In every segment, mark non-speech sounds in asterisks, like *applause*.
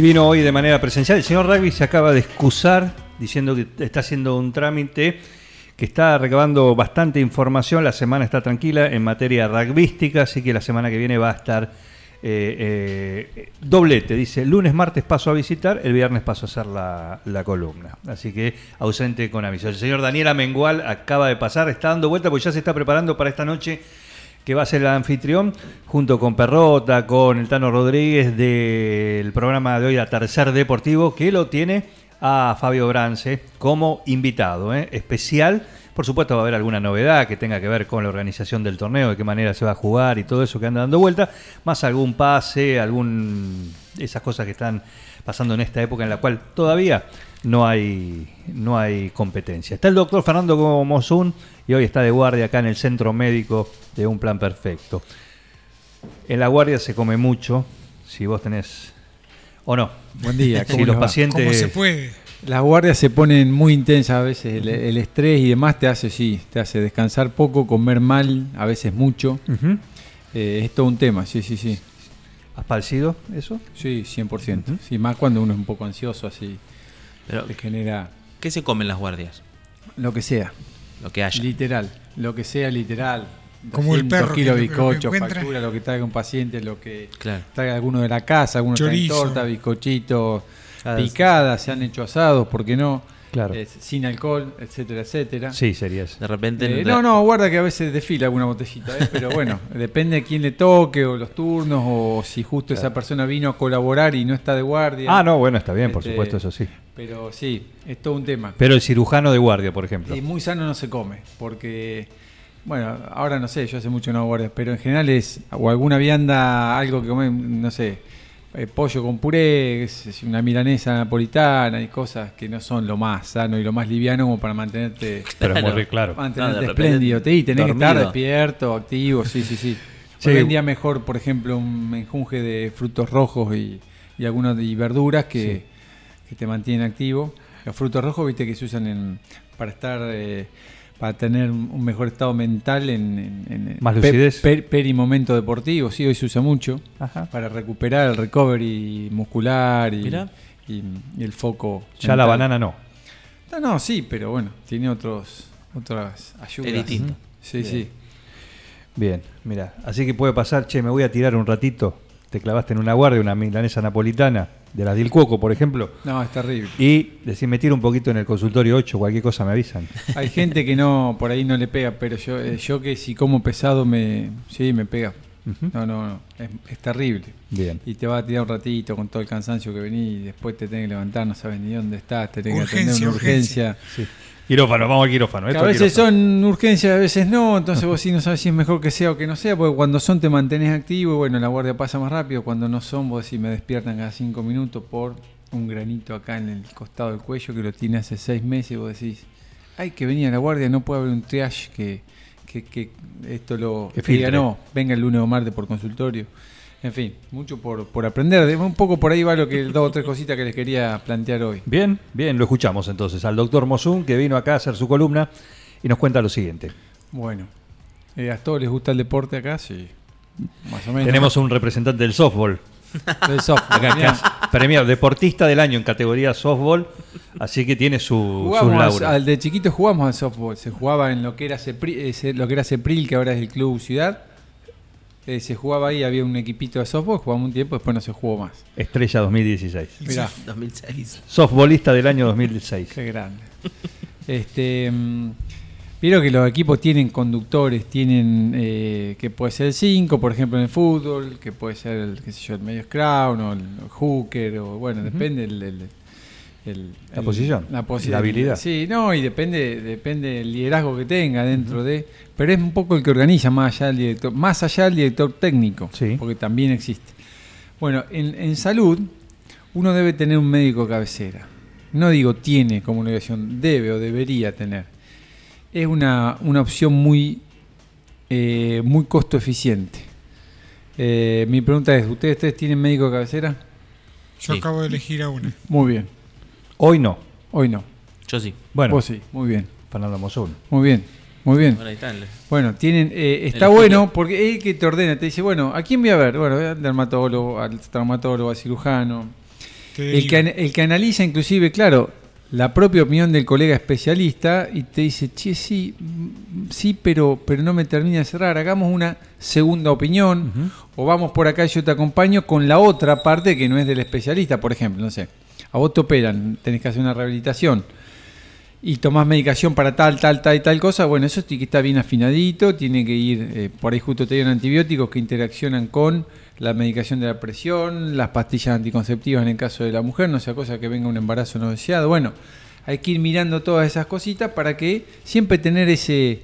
vino hoy de manera presencial. El señor Rugby se acaba de excusar diciendo que está haciendo un trámite que está recabando bastante información. La semana está tranquila en materia rugbyística, así que la semana que viene va a estar eh, eh, doblete. Dice, lunes, martes paso a visitar, el viernes paso a hacer la, la columna. Así que ausente con aviso. El señor Daniel Amengual acaba de pasar, está dando vuelta porque ya se está preparando para esta noche que va a ser el anfitrión, junto con Perrota, con el Tano Rodríguez del programa de hoy, a Tercer Deportivo, que lo tiene a Fabio Brance como invitado ¿eh? especial. Por supuesto va a haber alguna novedad que tenga que ver con la organización del torneo, de qué manera se va a jugar y todo eso que anda dando vuelta, más algún pase, algún esas cosas que están pasando en esta época en la cual todavía no hay, no hay competencia. Está el doctor Fernando Mozún y hoy está de guardia acá en el centro médico de Un Plan Perfecto. En la guardia se come mucho, si vos tenés... ¿O no? Buen día. *laughs* Si ¿cómo los les va? pacientes... ¿Cómo se puede? Las guardias se ponen muy intensas a veces, el, el estrés y demás te hace, sí, te hace descansar poco, comer mal, a veces mucho. Eh, es todo un tema, sí, sí, sí. ¿Has padecido eso? Sí, 100%. Sí, más cuando uno es un poco ansioso, así, Pero, te genera ¿Qué se comen las guardias? lo que sea, Lo que haya. literal, lo que sea literal. Como el 200 perro kilos lo- de lo que bizcocho, factura, lo que traiga un paciente, lo que Claro. traiga alguno de la casa, algunos torta, bizcochitos, Cada- picadas, se han hecho asados, ¿por qué no? Claro. Eh, sin alcohol, etcétera, etcétera. Sí, sería eso. De repente. Eh, no, no, guarda que a veces desfila alguna botellita, ¿eh? pero bueno, *laughs* depende de quién le toque o los turnos o si justo esa persona vino a colaborar y no está de guardia. Ah, no, bueno, está bien, por Este, supuesto, eso sí. Pero sí, es todo un tema. Pero el cirujano de guardia, por ejemplo. Y muy sano no se come, porque, bueno, ahora no sé, yo hace mucho no guardia, pero en general es o alguna vianda, algo que comen, no sé, eh, pollo con puré, una milanesa napolitana y cosas que no son lo más sano y lo más liviano como para mantenerte Pero es muy Claro. Mantenerte No, espléndido, te, y tenés que estar despierto, activo, sí, sí, sí. Sí. *laughs* Hoy en día mejor, por ejemplo, un menjunje de frutos rojos y, y algunas y verduras que, que te mantienen activo. Los frutos rojos, viste, que se usan en, para estar, eh, para tener un mejor estado mental en, en- en- Más lucidez. per- perimomento deportivo, sí, hoy se usa mucho Ajá. para recuperar el recovery muscular y, y- y el foco. Ya la banana no. No, no, sí, pero bueno, tiene otros, otras ayudas. Es distinto. Sí, sí. Bien, mira. Así que puede pasar, che, me voy a tirar un ratito. Te clavaste en una guardia, una milanesa napolitana, de las del Cuoco, por ejemplo. No, es terrible. Y decir, me tiro un poquito en el consultorio 8, cualquier cosa me avisan. Hay gente que no, por ahí no le pega, pero yo, eh, yo que si como pesado me, sí, me pega. No, no, no, es, es terrible. Bien. Y te va a tirar un ratito con todo el cansancio que venís y después te tenés que levantar, no sabes ni dónde estás, te tenés que atender Urgencia, una urgencia. Sí. Quirófano, vamos al quirófano. Esto a es veces quirófano. son urgencias, a veces no, entonces vos sí no sabes si es mejor que sea o que no sea, porque cuando son te mantenés activo y bueno, la guardia pasa más rápido, cuando no son vos decís me despiertan cada cinco minutos por un granito acá en el costado del cuello que lo tiene hace seis meses y vos decís, hay que venir a la guardia, no puede haber un triage que, que, que esto lo Que diga, no, venga el lunes o martes por consultorio. En fin, mucho por, por aprender. De- Un poco por ahí va lo que dos o tres cositas que les quería plantear hoy. Bien, bien, lo escuchamos entonces al doctor Mosun, que vino acá a hacer su columna y nos cuenta lo siguiente. Bueno, eh, ¿a todos les gusta el deporte acá? Sí. Más o menos. Tenemos un representante del softball. Del softball. Acá, acá, premiado deportista del año en categoría softball, así que tiene su, sus lauros. al, de chiquito jugamos al softball. Se jugaba en lo que era Cepri- eh, lo que era Cepril, que ahora es el Club Ciudad. Eh, se jugaba ahí, había un equipito de softball, jugamos un tiempo, después no se jugó más. Estrella 2016. Mirá, *laughs* 2006. Softballista del año 2006. qué grande. Este, mm, Vieron que los equipos tienen conductores, tienen eh, que puede ser el 5, por ejemplo, en el fútbol, que puede ser el, qué sé yo, el medio scrum o el hooker, o bueno, depende el, el- el- La el- posición, la, posi- la habilidad. Sí, no, y depende, depende del liderazgo que tenga dentro de. Pero es un poco el que organiza más allá del director, más allá del director técnico, Sí. porque también existe. Bueno, en, en salud, uno debe tener un médico cabecera. No digo tiene como obligación, debe o debería tener. Es una, una opción muy, eh, muy costo eficiente. Eh, mi pregunta es, ¿ustedes, ¿ustedes tienen médico cabecera? Yo Sí. acabo de elegir a una. Muy bien. Hoy no. Hoy no. Yo sí. Bueno, Vos sí, muy bien. Fernando Mozón. Muy bien. Muy bien. Bueno, ahí tienen, eh, está bueno porque es el que te ordena, te dice, bueno, ¿a quién voy a ver? Bueno, al dermatólogo, al traumatólogo, al cirujano. El que, el que analiza inclusive, claro, la propia opinión del colega especialista y te dice, che, sí, mm, sí, pero, pero no me termina de cerrar, hagamos una segunda opinión o vamos por acá y yo te acompaño con la otra parte que no es del especialista, por ejemplo, no sé, a vos te operan, tenés que hacer una rehabilitación y tomás medicación para tal, tal, tal y tal cosa, bueno, eso tiene que estar bien afinadito, tiene que ir, eh, por ahí justo te dieron antibióticos que interaccionan con la medicación de la presión, las pastillas anticonceptivas en el caso de la mujer, no sea cosa que venga un embarazo no deseado, bueno, hay que ir mirando todas esas cositas para que siempre tener ese,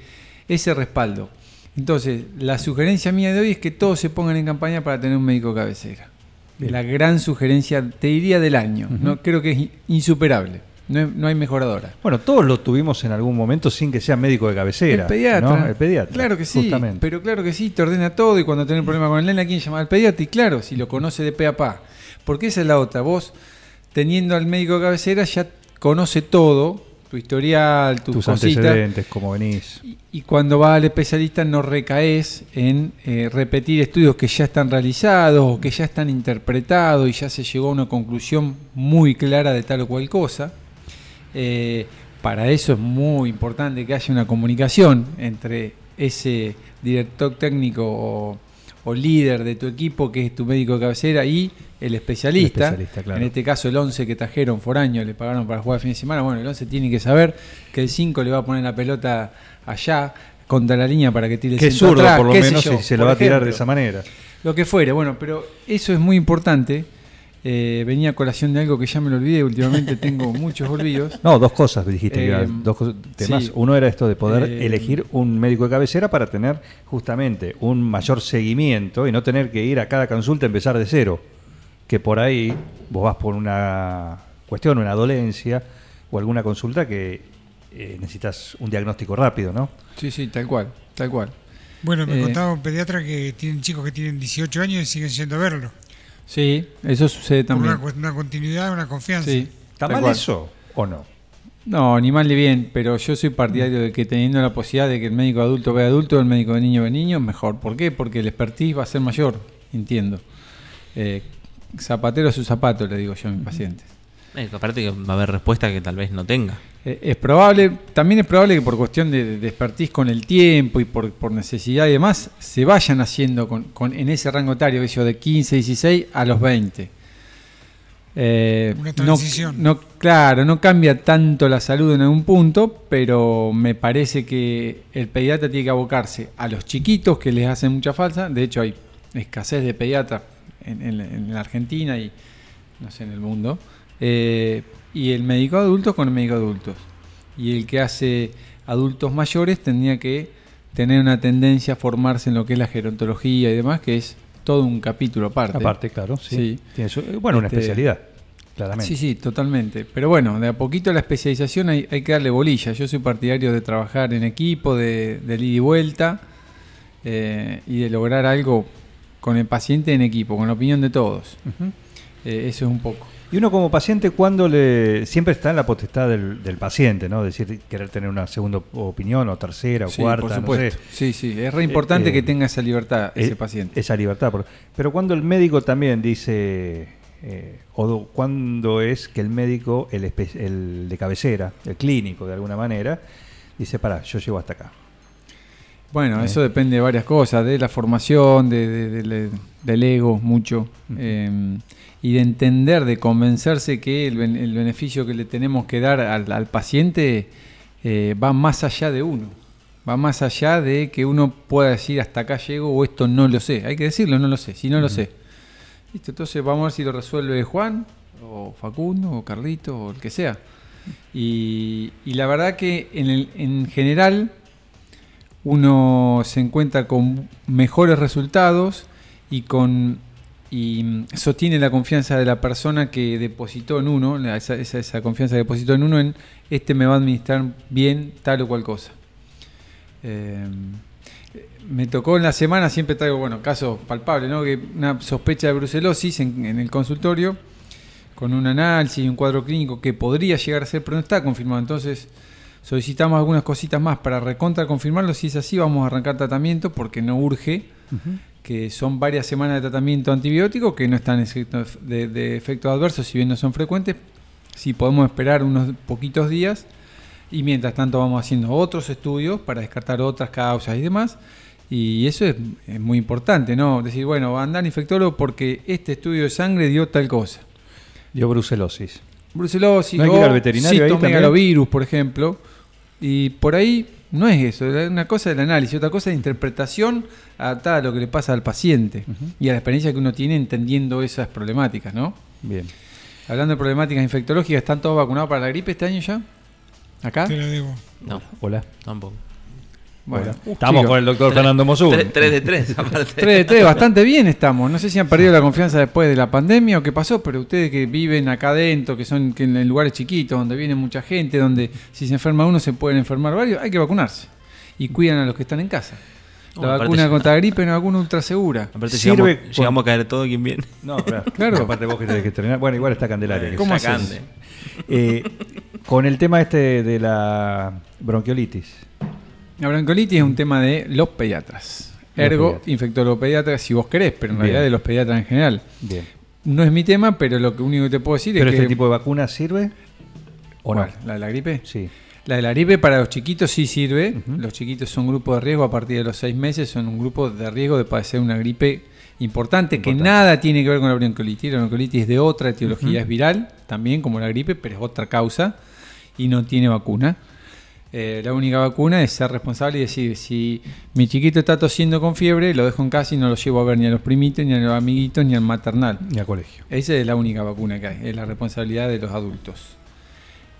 ese respaldo. Entonces, la sugerencia mía de hoy es que todos se pongan en campaña para tener un médico cabecera. Bien. La gran sugerencia, te diría del año, no creo que es insuperable, no, es- no hay mejoradora. Bueno, todos lo tuvimos en algún momento sin que sea médico de cabecera. El pediatra. ¿no? El pediatra. Claro que sí. Justamente. Pero claro que sí, te ordena todo y cuando tenés un problema con el nene, ¿a quién llamar al pediatra? Y claro, si lo conoce de pe a pa. Porque esa es la otra. Vos, teniendo al médico de cabecera, ya conoce todo, tu historial, tus, Tus cositas. antecedentes, cómo venís. Y, y cuando vas al especialista no recaes en eh, repetir estudios que ya están realizados o que ya están interpretados y ya se llegó a una conclusión muy clara de tal o cual cosa. Eh, para eso es muy importante que haya una comunicación entre ese director técnico o, o líder de tu equipo, que es tu médico de cabecera, y el especialista. El especialista, claro. En este caso, el 11 que trajeron foraño, le pagaron para jugar el fin de semana. Bueno, el 11 tiene que saber que el 5 le va a poner la pelota allá contra la línea para que tire el zurdo, atrás, por lo menos, yo, si se lo va a tirar de esa manera. Lo que fuere, bueno, pero eso es muy importante. Eh, venía a colación de algo que ya me lo olvidé, últimamente tengo *laughs* muchos olvidos. No, dos cosas dijiste que Eh, dos cosas- temas. sí. Uno era esto de poder Eh, elegir un médico de cabecera para tener justamente un mayor seguimiento y no tener que ir a cada consulta a empezar de cero. Que por ahí vos vas por una cuestión, una dolencia o alguna consulta que eh, necesitas un diagnóstico rápido, ¿no? Sí, sí, tal cual, tal cual. Bueno, me Eh, contaba un pediatra que tienen chicos que tienen 18 años y siguen yendo a verlo. Sí, eso sucede también. una, continuidad, una confianza. Sí, ¿Está mal cual. eso o no? No, ni mal ni bien, pero yo soy partidario de que teniendo la posibilidad de que el médico adulto vea adulto, el médico de niño ve niño, mejor. ¿Por qué? Porque el expertise va a ser mayor, entiendo. Eh, zapatero a su zapato, le digo yo a mis pacientes. Eh, aparte que va a haber respuesta que tal vez no tenga. Eh, es probable, también es probable que por cuestión de, de expertise con el tiempo y por, por necesidad y demás, se vayan haciendo con, con- en ese rango etario, yo, de 15, 16 a los 20. Eh, Una no- transición. No, claro, no cambia tanto la salud en algún punto, pero me parece que el pediatra tiene que abocarse a los chiquitos que les hacen mucha falta. De hecho, hay escasez de pediatras en, en- en la Argentina y no sé, en el mundo. Eh, y el médico adulto con el médico adultos. Y el que hace adultos mayores tendría que tener una tendencia a formarse en lo que es la gerontología y demás, que es todo un capítulo aparte. Aparte, claro, sí. Sí. Tiene su- bueno, una Este, especialidad, claramente. Sí, sí, totalmente. Pero bueno, de a poquito la especialización hay, hay que darle bolilla. Yo soy partidario de trabajar en equipo, de, de ida y vuelta eh, y de lograr algo con el paciente en equipo, con la opinión de todos. Eh, eso es un poco. Y uno como paciente, cuando le siempre está en la potestad del, del paciente, ¿no? Decir, querer tener una segunda opinión o tercera o Sí, cuarta, por no supuesto. sé. Sí, sí, es re importante Eh, que tenga esa libertad ese Eh, paciente. Esa libertad. Pero cuando el médico también dice, eh, o do- cuando es que el médico, el, el de cabecera, el clínico de alguna manera, dice, pará, yo llego hasta acá. Bueno, Eh. eso depende de varias cosas, de la formación, de, de- de- de- del ego, mucho, eh, y de entender, de convencerse que el, ben- el beneficio que le tenemos que dar al, al paciente eh, va más allá de uno, va más allá de que uno pueda decir hasta acá llego o esto no lo sé. Hay que decirlo, no lo sé, si no lo sé. Listo, entonces vamos a ver si lo resuelve Juan o Facundo, o Carlito, o el que sea. Y, y la verdad que en, el- en general uno se encuentra con mejores resultados y con y mm, sostiene la confianza de la persona que depositó en uno, esa, esa, confianza que depositó en uno en este me va a administrar bien tal o cual cosa. Eh, me tocó en la semana, siempre traigo, bueno, casos palpables, ¿no? Que una sospecha de brucelosis en, en el consultorio, con un análisis y un cuadro clínico que podría llegar a ser, pero no está confirmado. Entonces, solicitamos algunas cositas más para recontra confirmarlo. Si es así, vamos a arrancar tratamiento porque no urge, que son varias semanas de tratamiento antibiótico que no están exentos de, de efectos adversos, si bien no son frecuentes. Si podemos esperar unos poquitos días y mientras tanto vamos haciendo otros estudios para descartar otras causas y demás. Y eso es, es muy importante, ¿no? Decir, bueno, va a andar infectólogo porque este estudio de sangre dio tal cosa. Dio brucelosis. Brucelosis ¿No hay que ir o al veterinario también? citomegalovirus, por ejemplo. Y por ahí no es eso, es una cosa del análisis, otra cosa de interpretación adaptada a lo que le pasa al paciente y a la experiencia que uno tiene entendiendo esas problemáticas, ¿no? Bien. Hablando de problemáticas infectológicas, ¿están todos vacunados para la gripe este año ya? ¿Acá? Te lo debo. No, Hola. tampoco. Bueno, uh, Estamos con el doctor Fernando Mosú. 3 de 3, *laughs* aparte. 3 de 3, bastante bien estamos. No sé si han perdido la confianza después de la pandemia o qué pasó, pero ustedes que viven acá adentro, que son que en lugares chiquitos, donde viene mucha gente, donde si se enferma uno se pueden enfermar varios, hay que vacunarse. Y cuidan a los que están en casa. La No, vacuna contra gripe es una vacuna ultra segura. Aparte Sirve llegamos, llegamos a caer todo quien viene. No, claro. *laughs* Claro. Aparte vos que tenés que estrenar. Bueno, igual está Candelaria. que ¿Cómo? Sacande. Eh, con el tema este de la bronquiolitis. La bronquiolitis es un tema de los pediatras. Ergo, infectólogo pediatra, si vos querés, pero en Bien. realidad de los pediatras en general. Bien. No es mi tema, pero lo que único que te puedo decir ¿Pero es este que... tipo de vacuna sirve? ¿O no? ¿Cuál? ¿La de la gripe? Sí. La de la gripe para los chiquitos sí sirve. Los chiquitos son grupo de riesgo a partir de los seis meses, son un grupo de riesgo de padecer una gripe importante, que nada tiene que ver con la bronquiolitis. La bronquiolitis es de otra etiología, es viral, también como la gripe, pero es otra causa y no tiene vacuna. Eh, la única vacuna es ser responsable y decir, si mi chiquito está tosiendo con fiebre, lo dejo en casa y no lo llevo a ver ni a los primitos, ni a los amiguitos, ni al maternal. Ni al colegio. Esa es la única vacuna que hay, es la responsabilidad de los adultos.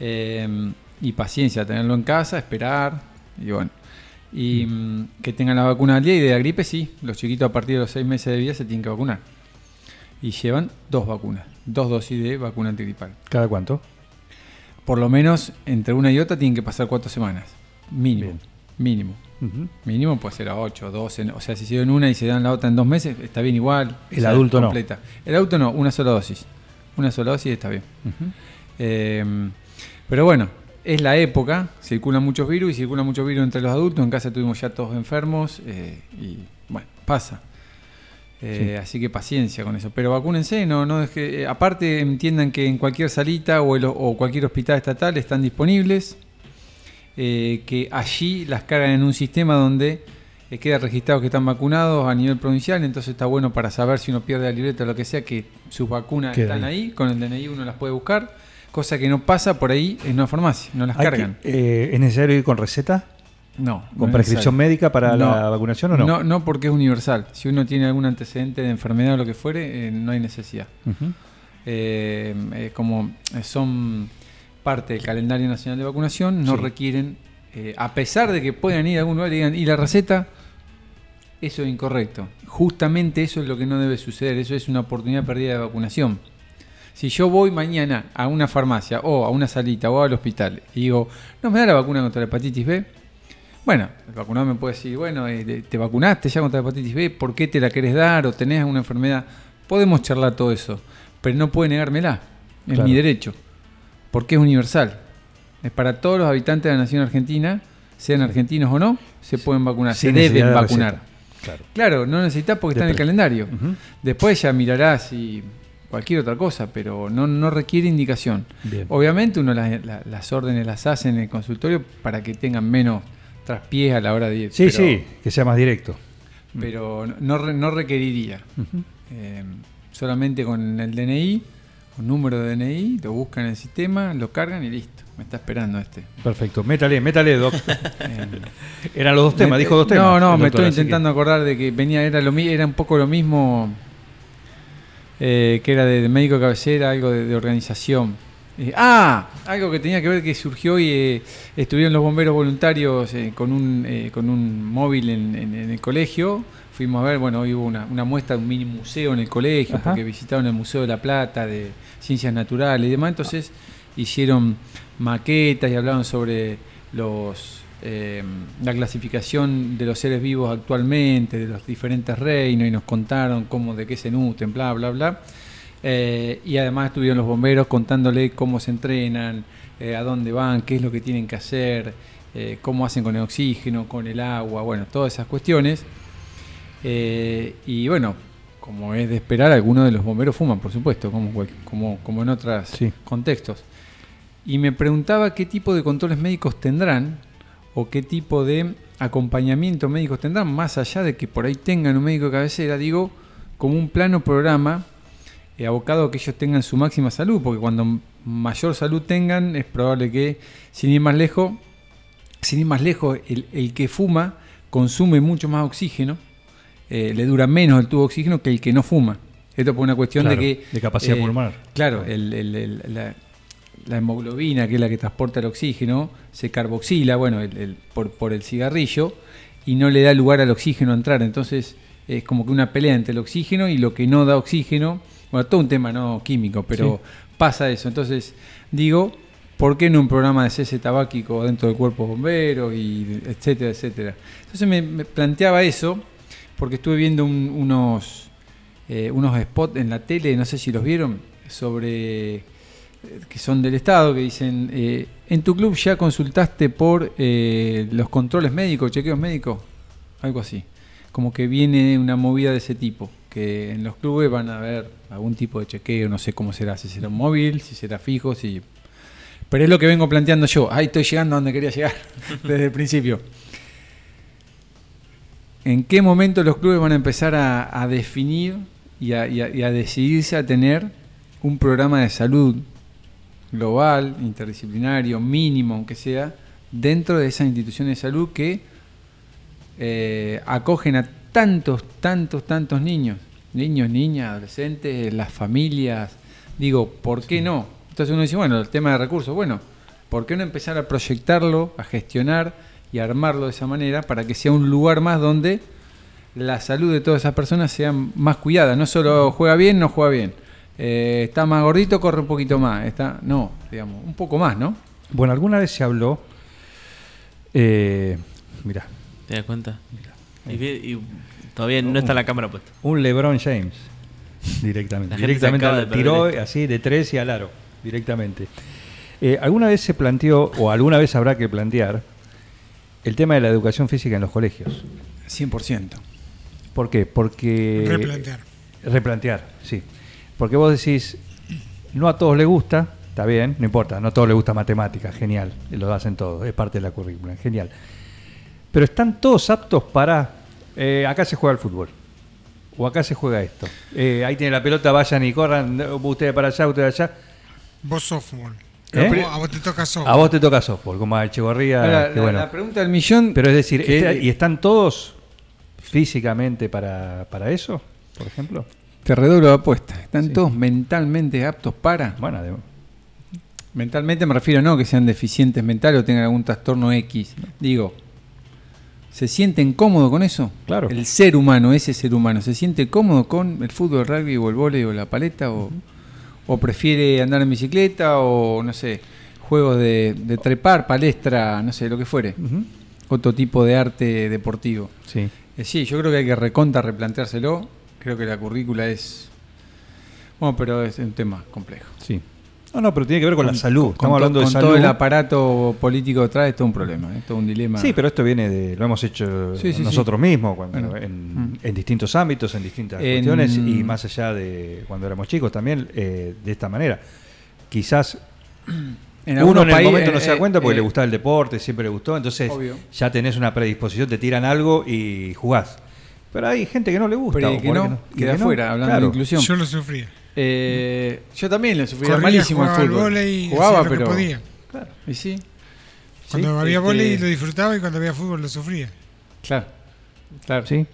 Eh, y paciencia, tenerlo en casa, esperar, y bueno. Y mm, que tengan la vacuna al día y de la gripe sí, los chiquitos a partir de los seis meses de vida se tienen que vacunar. Y llevan dos vacunas, dos dosis de vacuna antigripal. ¿Cada cuánto? Por lo menos entre una y otra tienen que pasar cuatro semanas, mínimo. Bien. Mínimo. Mínimo puede ser a 8, 12, o sea, si se en una y se dan la otra en dos meses, está bien igual. El adulto no. completa. El adulto no, una sola dosis. Una sola dosis está bien. Eh, pero bueno, es la época, circulan muchos virus y circulan muchos virus entre los adultos. En casa tuvimos ya todos enfermos eh, y bueno, pasa. Eh, Así que paciencia con eso. Pero vacúnense, no, no es que, eh, aparte entiendan que en cualquier salita o, el- o cualquier hospital estatal están disponibles, eh, que allí las cargan en un sistema donde eh, queda registrado que están vacunados a nivel provincial, entonces está bueno para saber si uno pierde la libreta o lo que sea, que sus vacunas Queda están ahí. ahí. con el DNI uno las puede buscar, cosa que no pasa por ahí en una farmacia, no las cargan. que- eh, ¿Es necesario ir con receta? No. ¿Con no es prescripción médica para la vacunación o no? No, no porque es universal. Si uno tiene algún antecedente de enfermedad o lo que fuere, eh, no hay necesidad. Eh, eh, como son parte del calendario nacional de vacunación, no Sí. requieren, a pesar de que puedan ir a algún lugar y digan, ¿y la receta? Eso es incorrecto. Justamente eso es lo que no debe suceder. Eso es una oportunidad perdida de vacunación. Si yo voy mañana a una farmacia o a una salita o al hospital y digo, ¿no me da la vacuna contra la hepatitis B? Bueno, el vacunado me puede decir, bueno, eh, te- te vacunaste ya contra la hepatitis B, ¿por qué te la querés dar o tenés alguna enfermedad? Podemos charlar todo eso, pero no puede negármela. Es Claro. mi derecho, porque es universal. Es para todos los habitantes de la nación argentina, sean argentinos o no, se pueden vacunar, Sin se deben de vacunar. Claro. Claro, no necesitas porque está en el calendario. Después ya mirarás y cualquier otra cosa, pero no, no requiere indicación. Bien. Obviamente uno las, la- las órdenes las hace en el consultorio para que tengan menos traspiés a la hora de ir. Sí, pero, sí, que sea más directo. Pero no- no, re- no requeriría. Eh, solamente con el DNI, con número de DNI, lo buscan en el sistema, lo cargan y listo. Me está esperando este. Perfecto. Métale, métale, doc. *laughs* *laughs* Eran los dos temas, dijo dos temas. No, no, me doctor, estoy que- intentando acordar de que venía, era, lo, era un poco lo mismo. eh, que era de, de médico de cabecera, algo de, de organización. Eh, ah, algo que tenía que ver que surgió y eh, estuvieron los bomberos voluntarios eh, con, un, eh, con un móvil en, en- en el colegio. Fuimos a ver, bueno, hoy hubo una, una muestra de un mini museo en el colegio, Ajá. porque visitaron el Museo de la Plata, de Ciencias Naturales y demás. Entonces hicieron maquetas y hablaron sobre los eh, la clasificación de los seres vivos actualmente, de los diferentes reinos, y nos contaron cómo, de qué se nutren, bla, bla, bla. Eh, y además estuvieron los bomberos contándole cómo se entrenan, eh, a dónde van, qué es lo que tienen que hacer, eh, cómo hacen con el oxígeno, con el agua, bueno, todas esas cuestiones. Y bueno, como es de esperar, algunos de los bomberos fuman, por supuesto, como, como, como en otros Sí. contextos. Y me preguntaba qué tipo de controles médicos tendrán o qué tipo de acompañamiento médicos tendrán, más allá de que por ahí tengan un médico de cabecera, digo, como un plano programa eh, abocado a que ellos tengan su máxima salud, porque cuando mayor salud tengan, es probable que, sin ir más lejos, sin ir más lejos, el, el que fuma consume mucho más oxígeno, eh, le dura menos el tubo de oxígeno que el que no fuma. Esto por una cuestión Claro, de que... de capacidad eh, pulmonar. Claro, el- el- el- la, la hemoglobina, que es la que transporta el oxígeno, se carboxila, bueno, por, por el cigarrillo, y no le da lugar al oxígeno a entrar. Entonces es como que una pelea entre el oxígeno y lo que no da oxígeno. Bueno, todo un tema no químico, pero pasa eso. Entonces digo, ¿por qué no un programa de cese tabáquico dentro del cuerpo de bomberos, y etcétera, etcétera? Entonces me, me planteaba eso, porque estuve viendo un- unos, eh, unos spots en la tele, no sé si los vieron, sobre eh, que son del Estado, que dicen, eh, ¿en tu club ya consultaste por eh, los controles médicos, chequeos médicos? Algo así. Como que viene una movida de ese tipo, que en los clubes van a haber algún tipo de chequeo, no sé cómo será, si será un móvil, si será fijo, si... Pero es lo que vengo planteando yo. Ahí estoy llegando a donde quería llegar *laughs* desde el principio. ¿En qué momento los clubes van a empezar a, definir y a decidirse a tener un programa de salud global, interdisciplinario, mínimo, aunque sea, dentro de esas instituciones de salud que eh, acogen a tantos, tantos, tantos niños? Niños, niñas, adolescentes, las familias. Digo, ¿por qué no? Entonces uno dice, bueno, el tema de recursos, bueno, ¿por qué no empezar a proyectarlo, a gestionar y a armarlo de esa manera para que sea un lugar más donde la salud de todas esas personas sea más cuidada? No solo juega bien, no juega bien. Eh, está más gordito, corre un poquito más. Está, no, digamos, un poco más, ¿no? Bueno, alguna vez se habló. Eh, mira, ¿Te das cuenta? Y, todavía no está la cámara puesta. un LeBron James. Directamente. *laughs* Directamente al- tiró así de tres y al aro. Directamente. Eh, ¿Alguna vez se planteó, o alguna vez habrá que plantear, el tema de la educación física en los colegios? 100%. ¿Por qué? Porque. Replantear. Replantear, sí. Porque vos decís, no a todos les gusta, está bien, no importa, no a todos les gusta matemáticas, genial, lo hacen todos, es parte de la currícula, genial. Pero están todos aptos para, eh, acá se juega el fútbol, o acá se juega esto, Eh, ahí tiene la pelota, vayan y corran, ustedes para allá, ustedes allá. Vos softball. ¿Eh? A vos te toca softball. A vos te toca softball, como a Echevarría, Ahora, que la, bueno. la pregunta del millón. Pero es decir, que- ¿y están todos físicamente para, para eso, por ejemplo? Te redoblo la apuesta. ¿Están Sí. todos mentalmente aptos para? Bueno, de- Mentalmente me refiero no que sean deficientes mentales o tengan algún trastorno X. Digo, ¿se sienten cómodos con eso? Claro. El ser humano, ese ser humano, ¿se siente cómodo con el fútbol, el rugby o el vóley o la paleta? O, o prefiere andar en bicicleta o, no sé, juegos de, de trepar, palestra, no sé, lo que fuere? Otro tipo de arte deportivo. Sí. Eh, sí, yo creo que hay que recontra replanteárselo. Creo que la currícula es... Bueno, pero es un tema complejo. Sí. No, no, pero tiene que ver con, la salud. Con Estamos hablando de salud. todo el aparato político detrás es todo un problema, es todo un dilema. Sí, pero esto viene de. Lo hemos hecho Sí, sí, nosotros mismos, cuando, Bueno. en, Mm. en distintos ámbitos, en distintas En- cuestiones, y más allá de cuando éramos chicos también, eh, de esta manera. Quizás En uno algunos en el países- momento no se da eh, cuenta porque eh, le gustaba el deporte, siempre le gustó, entonces Obvio. ya tenés una predisposición, te tiran algo y jugás. Pero hay gente que no le gusta. Pero que no, queda que no. afuera, hablando Claro. de inclusión. Yo lo sufría. Eh, yo también le sufría Corría, malísimo al fútbol. Jugaba, lo que pero. podía. Claro. Y sí, Cuando Sí, había este- vóley lo disfrutaba y cuando había fútbol lo sufría. claro. Claro. Sí.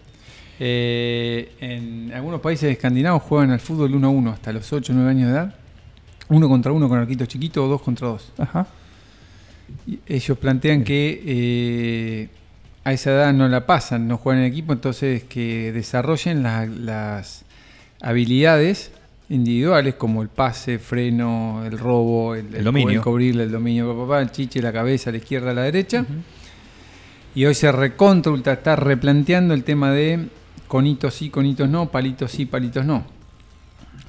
Eh, en algunos países escandinavos juegan al fútbol 1 a 1 hasta los 8 o 9 años de edad. Uno contra uno con arquitos chiquitos o dos contra dos. Ajá. Y ellos plantean que eh, a esa edad no la pasan, no juegan en equipo, entonces que desarrollen la- las habilidades individuales como el pase, freno, el robo, el, El dominio. poder cubrirle el dominio, pa, pa, pa, el chiche, la cabeza, la izquierda, la derecha. Y hoy se recontra está replanteando el tema de conitos sí, conitos no, palitos sí, palitos no.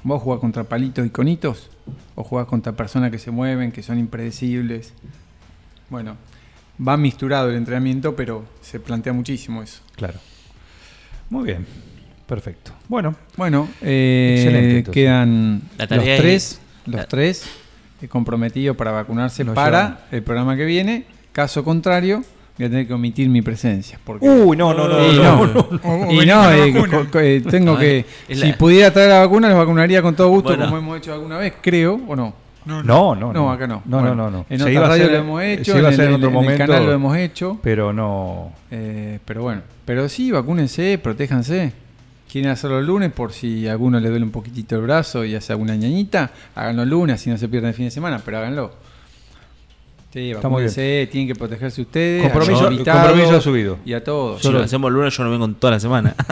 ¿Vos jugás contra palitos y conitos? ¿O jugás contra personas que se mueven, que son impredecibles? Bueno, va misturado el entrenamiento, pero se plantea muchísimo eso. Claro. Muy bien. Perfecto. Bueno, Bueno, eh, quedan La los es- tres, los la- tres eh, comprometidos para vacunarse para llevan. el programa que viene. Caso contrario, voy a tener que omitir mi presencia. Porque Uy, no, no, no, Y no, no. Y no, eh, eh, tengo No, que. Si pudiera traer la vacuna, los vacunaría con todo gusto, Bueno. como hemos hecho alguna vez, creo, o no. No, no. No, no, No, acá no. No, Bueno, no, no, no. En otra radio lo hemos hecho, se iba a en, el, en otro en el momento, canal lo hemos hecho. Pero no. eh, pero bueno, pero sí, vacúnense, protéjanse. Quieren hacerlo el lunes por si a alguno le duele un poquitito el brazo y hace alguna ñañita, háganlo el lunes, así no se pierden el fin de semana, pero háganlo. Sí, vacúnense, tienen que protegerse ustedes, Compromiso- a invitados compromiso asumido. Y a todos. Si lo hacemos el lunes, yo no vengo en toda la semana. *laughs*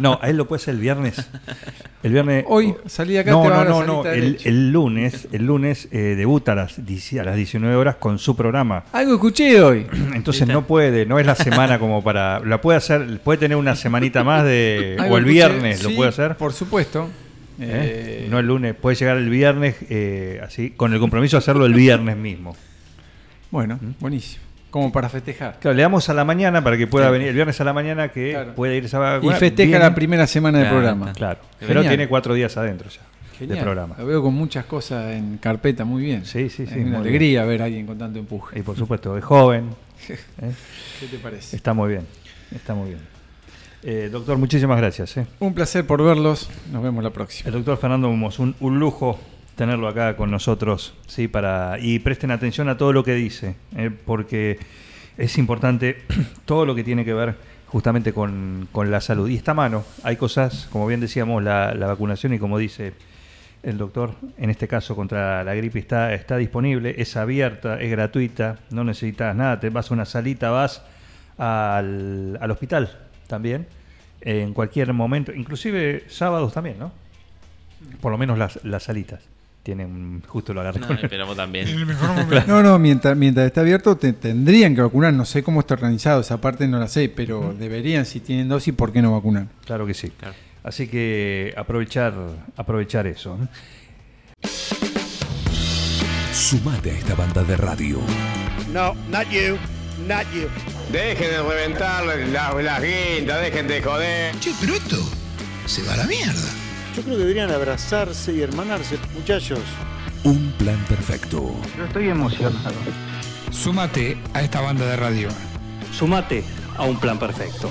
No, a él lo puede hacer el viernes. El viernes. Hoy salí de acá, No, te no, no, no. El, el lunes, el lunes eh, debuta a las, 10 a las 19 horas con su programa. Algo escuché hoy. *clears throat* Entonces no puede, no es la semana como para. La puede hacer, puede tener una semanita más de. *laughs* O el escuché, viernes lo puede hacer. Por supuesto. ¿eh? Eh, No el lunes, puede llegar el viernes, eh, así, con el compromiso de hacerlo el viernes mismo. Bueno, buenísimo. Como para festejar. Claro, le damos a la mañana para que pueda venir el viernes a la mañana que Claro. pueda irse a Y vacunar. festeja Viene- la primera semana del Claro, programa. Claro, Genial. pero tiene cuatro días adentro ya Genial. del programa. Lo veo con muchas cosas en carpeta, muy bien. Sí, sí, sí, Es una bien. alegría ver a alguien con tanto empuje. Y por supuesto, es joven. *laughs* ¿eh? ¿Qué te parece? Está muy bien, está muy bien. Eh, doctor, muchísimas gracias. ¿eh? Un placer por verlos. Nos vemos la próxima. El doctor Fernando Humos, un, un lujo tenerlo acá con nosotros, sí, para y presten atención a todo lo que dice, ¿eh? porque es importante *clears throat* todo lo que tiene que ver justamente con, con la salud. Y está a mano, hay cosas, como bien decíamos, la, la vacunación y como dice el doctor, en este caso contra la gripe está, está disponible, es abierta, es gratuita, no necesitas nada, te vas a una salita, vas al, al hospital también, en cualquier momento, inclusive sábados también, ¿no? Por lo menos las, las salitas. Tienen, justo lo agarré. No, *laughs* En también. el mejor momento. No, no, mientras, mientras está abierto te tendrían que vacunar. No sé cómo está organizado, esa parte no la sé, pero deberían, si tienen dosis, ¿por qué no vacunar? Claro que sí. Claro. Así que aprovechar, aprovechar eso. ¿no? Sumate a esta banda de radio. No, not you, not you. Dejen de reventar las la guindas, dejen de joder. Che, pero esto se va a la mierda. Yo creo que deberían abrazarse y hermanarse, muchachos. Un plan perfecto. Súmate a esta banda de radio. Sumate a un plan perfecto.